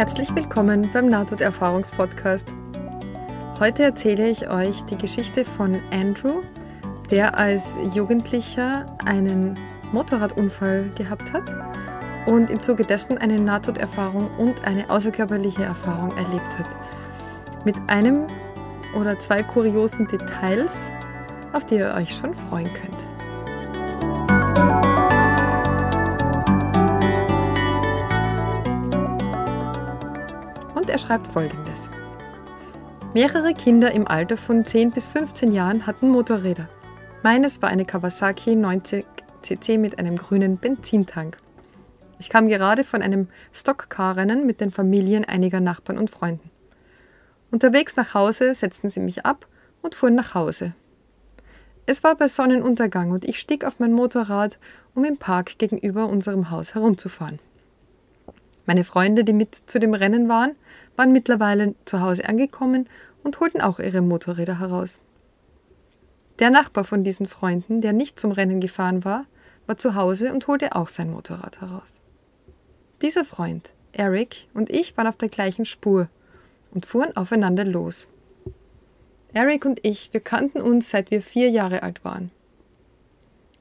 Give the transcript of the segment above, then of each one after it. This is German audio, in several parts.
Herzlich willkommen beim Nahtoderfahrungspodcast. Heute erzähle ich euch die Geschichte von Andrew, der als Jugendlicher einen Motorradunfall gehabt hat und im Zuge dessen eine Nahtoderfahrung und eine außerkörperliche Erfahrung erlebt hat. Mit einem oder zwei kuriosen Details, auf die ihr euch schon freuen könnt. Schreibt folgendes. Mehrere Kinder im Alter von 10 bis 15 Jahren hatten Motorräder. Meines war eine Kawasaki 90 cc mit einem grünen Benzintank. Ich kam gerade von einem Stockcar-Rennen mit den Familien einiger Nachbarn und Freunden. Unterwegs nach Hause setzten sie mich ab und fuhren nach Hause. Es war bei Sonnenuntergang und ich stieg auf mein Motorrad, um im Park gegenüber unserem Haus herumzufahren. Meine Freunde, die mit zu dem Rennen waren, waren mittlerweile zu Hause angekommen und holten auch ihre Motorräder heraus. Der Nachbar von diesen Freunden, der nicht zum Rennen gefahren war, war zu Hause und holte auch sein Motorrad heraus. Dieser Freund, Eric, und ich waren auf der gleichen Spur und fuhren aufeinander los. Eric und ich, wir kannten uns, seit wir vier Jahre alt waren.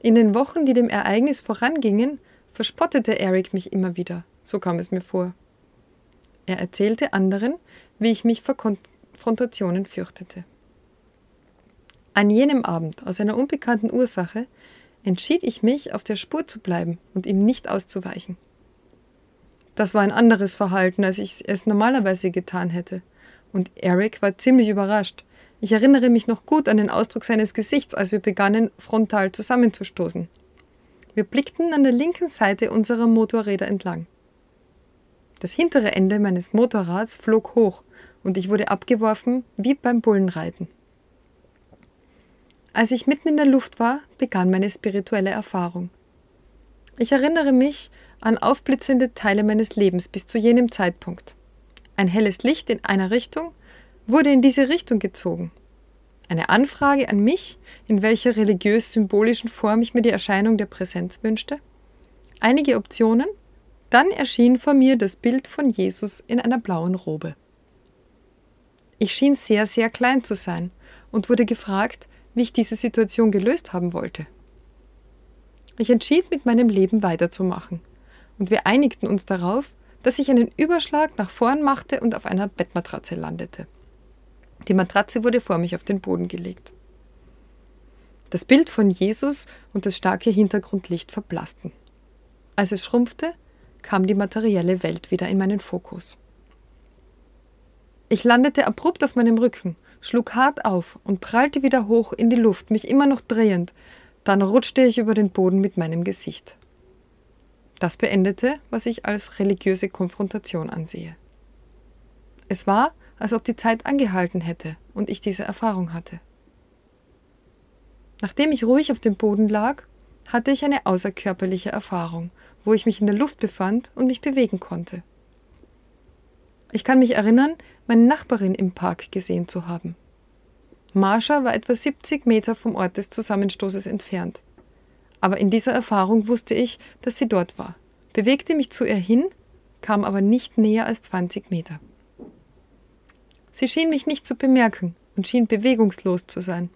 In den Wochen, die dem Ereignis vorangingen, verspottete Eric mich immer wieder, so kam es mir vor. Er erzählte anderen, wie ich mich vor Konfrontationen fürchtete. An jenem Abend, aus einer unbekannten Ursache, entschied ich mich, auf der Spur zu bleiben und ihm nicht auszuweichen. Das war ein anderes Verhalten, als ich es normalerweise getan hätte, und Eric war ziemlich überrascht. Ich erinnere mich noch gut an den Ausdruck seines Gesichts, als wir begannen, frontal zusammenzustoßen. Wir blickten an der linken Seite unserer Motorräder entlang. Das hintere Ende meines Motorrads flog hoch und ich wurde abgeworfen wie beim Bullenreiten. Als ich mitten in der Luft war, begann meine spirituelle Erfahrung. Ich erinnere mich an aufblitzende Teile meines Lebens bis zu jenem Zeitpunkt. Ein helles Licht in einer Richtung wurde in diese Richtung gezogen. Eine Anfrage an mich, in welcher religiös-symbolischen Form ich mir die Erscheinung der Präsenz wünschte. Einige Optionen dann erschien vor mir das Bild von Jesus in einer blauen Robe. Ich schien sehr, sehr klein zu sein und wurde gefragt, wie ich diese Situation gelöst haben wollte. Ich entschied, mit meinem Leben weiterzumachen, und wir einigten uns darauf, dass ich einen Überschlag nach vorn machte und auf einer Bettmatratze landete. Die Matratze wurde vor mich auf den Boden gelegt. Das Bild von Jesus und das starke Hintergrundlicht verblassten. Als es schrumpfte, kam die materielle Welt wieder in meinen Fokus. Ich landete abrupt auf meinem Rücken, schlug hart auf und prallte wieder hoch in die Luft, mich immer noch drehend. Dann rutschte ich über den Boden mit meinem Gesicht. Das beendete, was ich als religiöse Konfrontation ansehe. Es war, als ob die Zeit angehalten hätte und ich diese Erfahrung hatte. Nachdem ich ruhig auf dem Boden lag, hatte ich eine außerkörperliche Erfahrung wo ich mich in der Luft befand und mich bewegen konnte. Ich kann mich erinnern, meine Nachbarin im Park gesehen zu haben. Marsha war etwa 70 Meter vom Ort des Zusammenstoßes entfernt. Aber in dieser Erfahrung wusste ich, dass sie dort war, bewegte mich zu ihr hin, kam aber nicht näher als 20 Meter. Sie schien mich nicht zu bemerken und schien bewegungslos zu sein.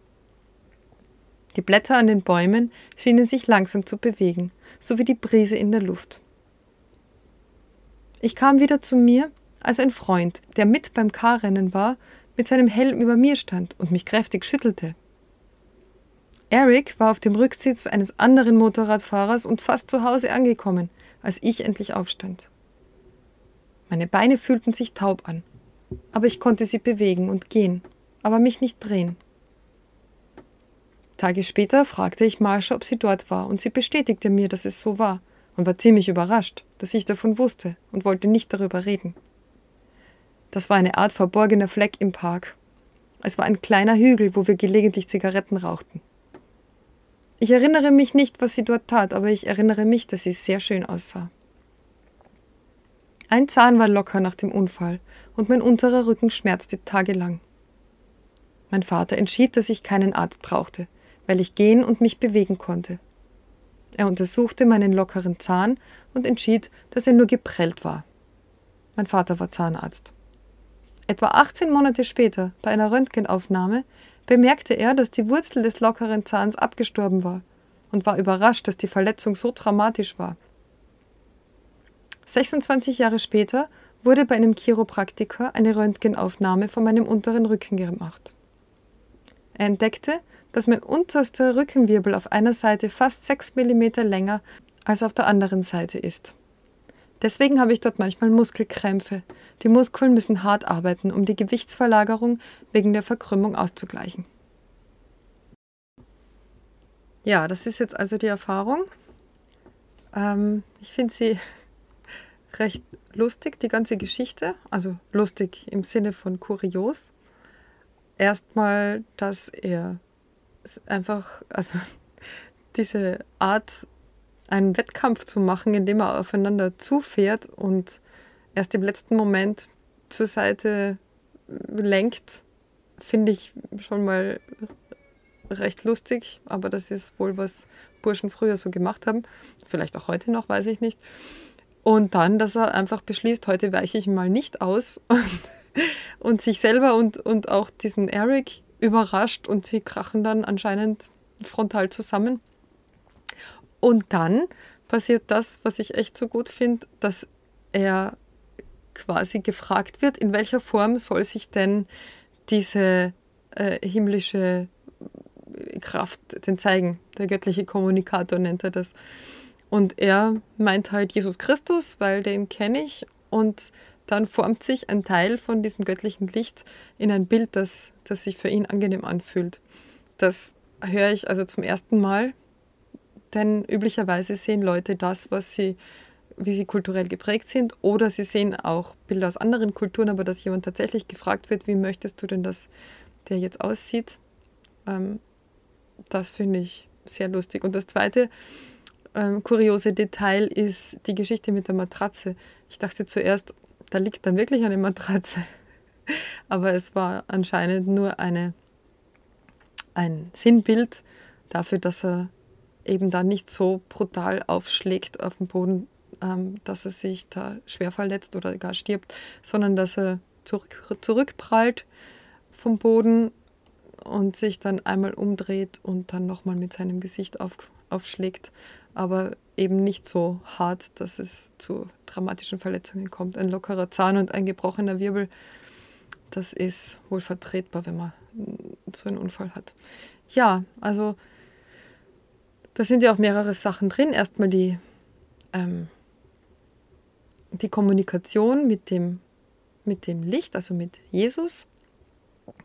Die Blätter an den Bäumen schienen sich langsam zu bewegen, so wie die Brise in der Luft. Ich kam wieder zu mir, als ein Freund, der mit beim Karrennen war, mit seinem Helm über mir stand und mich kräftig schüttelte. Eric war auf dem Rücksitz eines anderen Motorradfahrers und fast zu Hause angekommen, als ich endlich aufstand. Meine Beine fühlten sich taub an, aber ich konnte sie bewegen und gehen, aber mich nicht drehen. Tage später fragte ich Marsha, ob sie dort war, und sie bestätigte mir, dass es so war, und war ziemlich überrascht, dass ich davon wusste und wollte nicht darüber reden. Das war eine Art verborgener Fleck im Park. Es war ein kleiner Hügel, wo wir gelegentlich Zigaretten rauchten. Ich erinnere mich nicht, was sie dort tat, aber ich erinnere mich, dass sie sehr schön aussah. Ein Zahn war locker nach dem Unfall und mein unterer Rücken schmerzte tagelang. Mein Vater entschied, dass ich keinen Arzt brauchte, weil ich gehen und mich bewegen konnte. Er untersuchte meinen lockeren Zahn und entschied, dass er nur geprellt war. Mein Vater war Zahnarzt. Etwa 18 Monate später, bei einer Röntgenaufnahme, bemerkte er, dass die Wurzel des lockeren Zahns abgestorben war und war überrascht, dass die Verletzung so dramatisch war. 26 Jahre später wurde bei einem Chiropraktiker eine Röntgenaufnahme von meinem unteren Rücken gemacht. Er entdeckte, dass mein unterster Rückenwirbel auf einer Seite fast 6 mm länger als auf der anderen Seite ist. Deswegen habe ich dort manchmal Muskelkrämpfe. Die Muskeln müssen hart arbeiten, um die Gewichtsverlagerung wegen der Verkrümmung auszugleichen. Ja, das ist jetzt also die Erfahrung. Ähm, ich finde sie recht lustig, die ganze Geschichte. Also lustig im Sinne von kurios. Erstmal, dass er einfach, also diese Art, einen Wettkampf zu machen, indem er aufeinander zufährt und erst im letzten Moment zur Seite lenkt, finde ich schon mal recht lustig, aber das ist wohl, was Burschen früher so gemacht haben. Vielleicht auch heute noch, weiß ich nicht. Und dann, dass er einfach beschließt, heute weiche ich mal nicht aus und, und sich selber und, und auch diesen Eric überrascht und sie krachen dann anscheinend frontal zusammen. Und dann passiert das, was ich echt so gut finde, dass er quasi gefragt wird, in welcher Form soll sich denn diese äh, himmlische Kraft denn zeigen. Der göttliche Kommunikator nennt er das. Und er meint halt Jesus Christus, weil den kenne ich. Und dann formt sich ein Teil von diesem göttlichen Licht in ein Bild, das, das sich für ihn angenehm anfühlt. Das höre ich also zum ersten Mal, denn üblicherweise sehen Leute das, was sie, wie sie kulturell geprägt sind, oder sie sehen auch Bilder aus anderen Kulturen, aber dass jemand tatsächlich gefragt wird, wie möchtest du denn, dass der jetzt aussieht, ähm, das finde ich sehr lustig. Und das zweite, ähm, kuriose Detail ist die Geschichte mit der Matratze. Ich dachte zuerst, da liegt dann wirklich eine Matratze. Aber es war anscheinend nur eine, ein Sinnbild dafür, dass er eben dann nicht so brutal aufschlägt auf den Boden, ähm, dass er sich da schwer verletzt oder gar stirbt, sondern dass er zurück, zurückprallt vom Boden und sich dann einmal umdreht und dann nochmal mit seinem Gesicht auf, aufschlägt aber eben nicht so hart, dass es zu dramatischen Verletzungen kommt. Ein lockerer Zahn und ein gebrochener Wirbel, das ist wohl vertretbar, wenn man so einen Unfall hat. Ja, also da sind ja auch mehrere Sachen drin. Erstmal die, ähm, die Kommunikation mit dem, mit dem Licht, also mit Jesus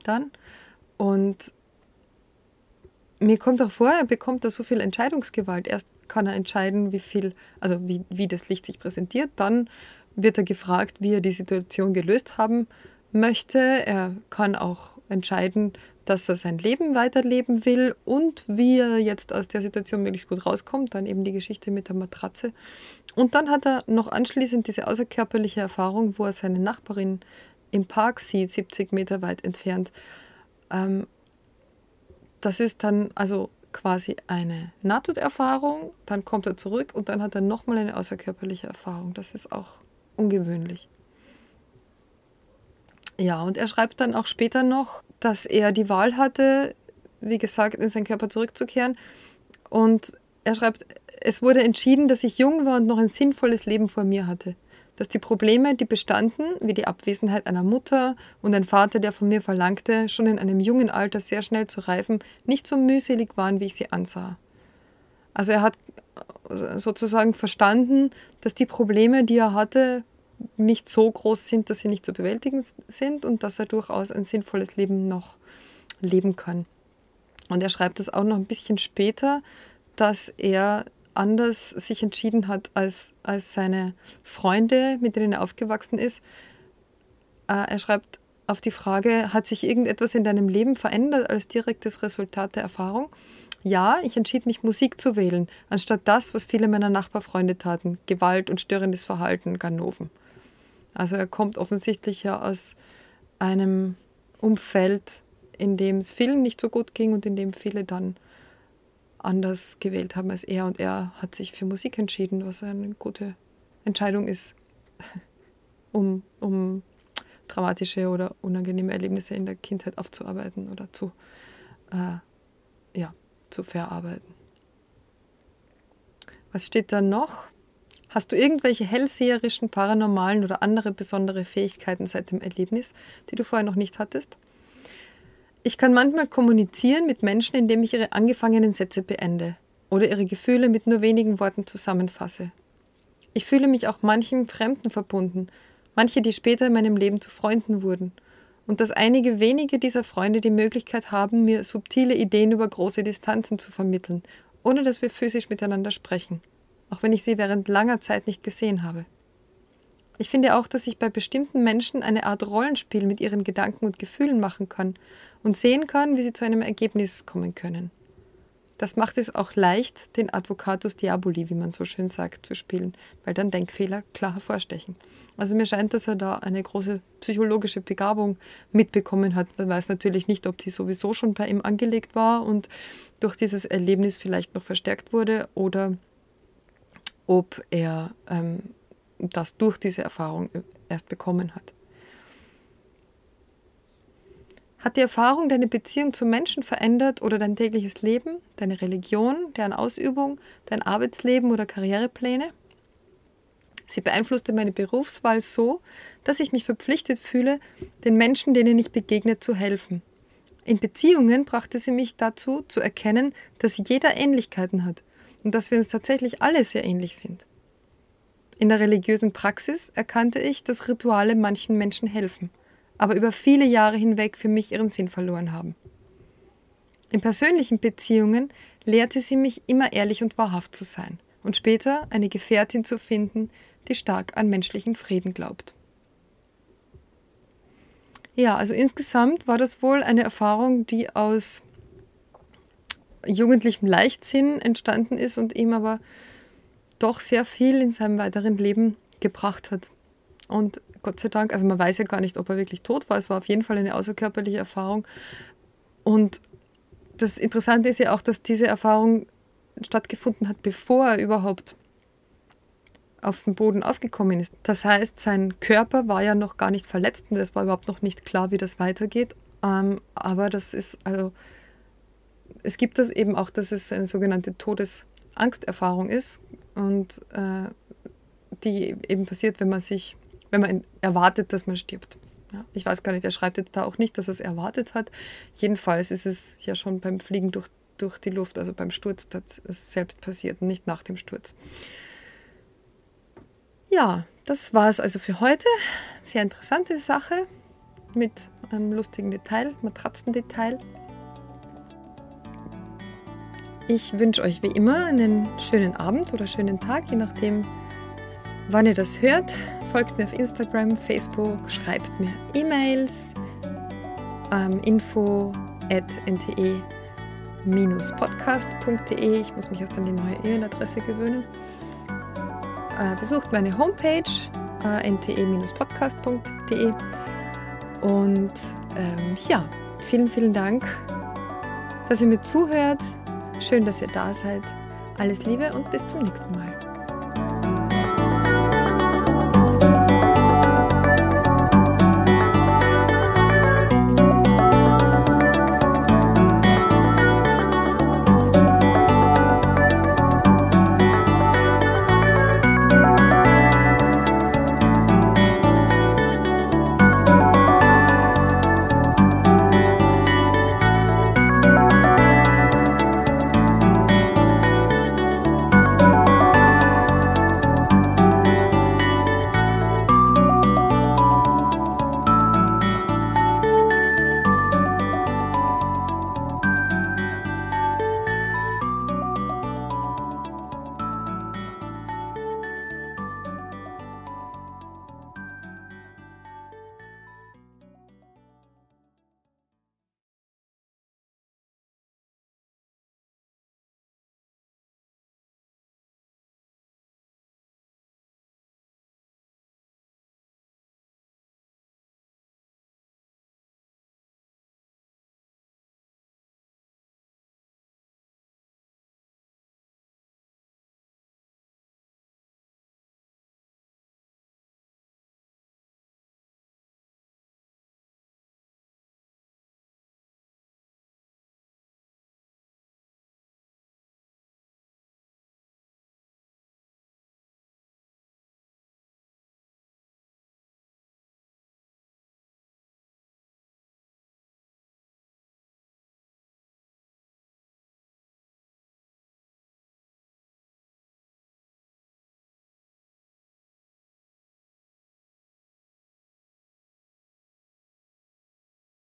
dann. Und mir kommt auch vor, er bekommt da so viel Entscheidungsgewalt. Erst kann er entscheiden, wie viel, also wie, wie das Licht sich präsentiert. Dann wird er gefragt, wie er die Situation gelöst haben möchte. Er kann auch entscheiden, dass er sein Leben weiterleben will und wie er jetzt aus der Situation möglichst gut rauskommt. Dann eben die Geschichte mit der Matratze. Und dann hat er noch anschließend diese außerkörperliche Erfahrung, wo er seine Nachbarin im Park sieht, 70 Meter weit entfernt. Ähm, das ist dann also quasi eine Nahtoderfahrung, dann kommt er zurück und dann hat er nochmal eine außerkörperliche Erfahrung. Das ist auch ungewöhnlich. Ja, und er schreibt dann auch später noch, dass er die Wahl hatte, wie gesagt, in seinen Körper zurückzukehren. Und er schreibt, es wurde entschieden, dass ich jung war und noch ein sinnvolles Leben vor mir hatte dass die Probleme, die bestanden, wie die Abwesenheit einer Mutter und ein Vater, der von mir verlangte, schon in einem jungen Alter sehr schnell zu reifen, nicht so mühselig waren, wie ich sie ansah. Also er hat sozusagen verstanden, dass die Probleme, die er hatte, nicht so groß sind, dass sie nicht zu bewältigen sind und dass er durchaus ein sinnvolles Leben noch leben kann. Und er schreibt es auch noch ein bisschen später, dass er anders sich entschieden hat als, als seine Freunde, mit denen er aufgewachsen ist. Äh, er schreibt auf die Frage, hat sich irgendetwas in deinem Leben verändert als direktes Resultat der Erfahrung? Ja, ich entschied mich, Musik zu wählen, anstatt das, was viele meiner Nachbarfreunde taten, Gewalt und störendes Verhalten, Ganoven. Also er kommt offensichtlich ja aus einem Umfeld, in dem es vielen nicht so gut ging und in dem viele dann anders gewählt haben als er. Und er hat sich für Musik entschieden, was eine gute Entscheidung ist. um, um traumatische oder unangenehme Erlebnisse in der Kindheit aufzuarbeiten oder zu, äh, ja, zu verarbeiten. Was steht da noch? Hast du irgendwelche hellseherischen, paranormalen oder andere besondere Fähigkeiten seit dem Erlebnis, die du vorher noch nicht hattest? Ich kann manchmal kommunizieren mit Menschen, indem ich ihre angefangenen Sätze beende oder ihre Gefühle mit nur wenigen Worten zusammenfasse. Ich fühle mich auch manchen Fremden verbunden, manche, die später in meinem Leben zu Freunden wurden, und dass einige wenige dieser Freunde die Möglichkeit haben, mir subtile Ideen über große Distanzen zu vermitteln, ohne dass wir physisch miteinander sprechen, auch wenn ich sie während langer Zeit nicht gesehen habe. Ich finde auch, dass ich bei bestimmten Menschen eine Art Rollenspiel mit ihren Gedanken und Gefühlen machen kann und sehen kann, wie sie zu einem Ergebnis kommen können. Das macht es auch leicht, den Advocatus Diaboli, wie man so schön sagt, zu spielen, weil dann Denkfehler klar hervorstechen. Also mir scheint, dass er da eine große psychologische Begabung mitbekommen hat. Man weiß natürlich nicht, ob die sowieso schon bei ihm angelegt war und durch dieses Erlebnis vielleicht noch verstärkt wurde oder ob er ähm, das durch diese Erfahrung erst bekommen hat. Hat die Erfahrung deine Beziehung zu Menschen verändert oder dein tägliches Leben, deine Religion, deren Ausübung, dein Arbeitsleben oder Karrierepläne? Sie beeinflusste meine Berufswahl so, dass ich mich verpflichtet fühle, den Menschen, denen ich begegne, zu helfen. In Beziehungen brachte sie mich dazu, zu erkennen, dass jeder Ähnlichkeiten hat und dass wir uns tatsächlich alle sehr ähnlich sind. In der religiösen Praxis erkannte ich, dass Rituale manchen Menschen helfen – aber über viele Jahre hinweg für mich ihren Sinn verloren haben. In persönlichen Beziehungen lehrte sie mich immer ehrlich und wahrhaft zu sein und später eine Gefährtin zu finden, die stark an menschlichen Frieden glaubt. Ja, also insgesamt war das wohl eine Erfahrung, die aus jugendlichem Leichtsinn entstanden ist und ihm aber doch sehr viel in seinem weiteren Leben gebracht hat. Und Gott sei Dank. Also man weiß ja gar nicht, ob er wirklich tot war. Es war auf jeden Fall eine außerkörperliche Erfahrung. Und das Interessante ist ja auch, dass diese Erfahrung stattgefunden hat, bevor er überhaupt auf den Boden aufgekommen ist. Das heißt, sein Körper war ja noch gar nicht verletzt und es war überhaupt noch nicht klar, wie das weitergeht. Ähm, aber das ist, also, es gibt das eben auch, dass es eine sogenannte Todesangsterfahrung ist und äh, die eben passiert, wenn man sich wenn man erwartet, dass man stirbt. Ja, ich weiß gar nicht, er schreibt da auch nicht, dass er es erwartet hat. Jedenfalls ist es ja schon beim Fliegen durch, durch die Luft, also beim Sturz, dass es selbst passiert nicht nach dem Sturz. Ja, das war es also für heute. Sehr interessante Sache mit einem lustigen Detail, Matratzendetail. Ich wünsche euch wie immer einen schönen Abend oder schönen Tag, je nachdem, wann ihr das hört. Folgt mir auf Instagram, Facebook, schreibt mir E-Mails, ähm, info at nte-podcast.de. Ich muss mich erst an die neue E-Mail-Adresse gewöhnen. Äh, besucht meine Homepage äh, nte-podcast.de und ähm, ja, vielen, vielen Dank, dass ihr mir zuhört. Schön, dass ihr da seid. Alles Liebe und bis zum nächsten Mal.